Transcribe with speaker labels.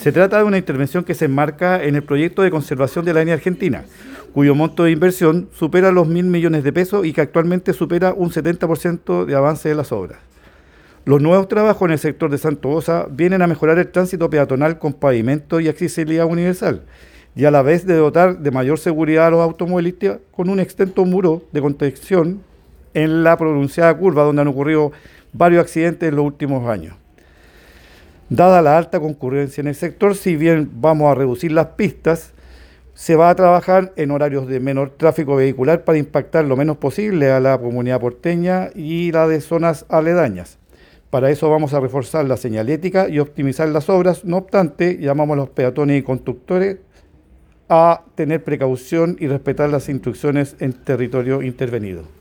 Speaker 1: Se trata de una intervención que se enmarca en el proyecto de conservación de la línea argentina, cuyo monto de inversión supera los mil millones de pesos y que actualmente supera un 70% de avance de las obras. Los nuevos trabajos en el sector de Santo Osa vienen a mejorar el tránsito peatonal con pavimento y accesibilidad universal, y a la vez de dotar de mayor seguridad a los automovilistas con un extenso muro de contención en la pronunciada curva donde han ocurrido varios accidentes en los últimos años. Dada la alta concurrencia en el sector, si bien vamos a reducir las pistas, se va a trabajar en horarios de menor tráfico vehicular para impactar lo menos posible a la comunidad porteña y la de zonas aledañas. Para eso vamos a reforzar la señalética y optimizar las obras. No obstante, llamamos a los peatones y constructores a tener precaución y respetar las instrucciones en territorio intervenido.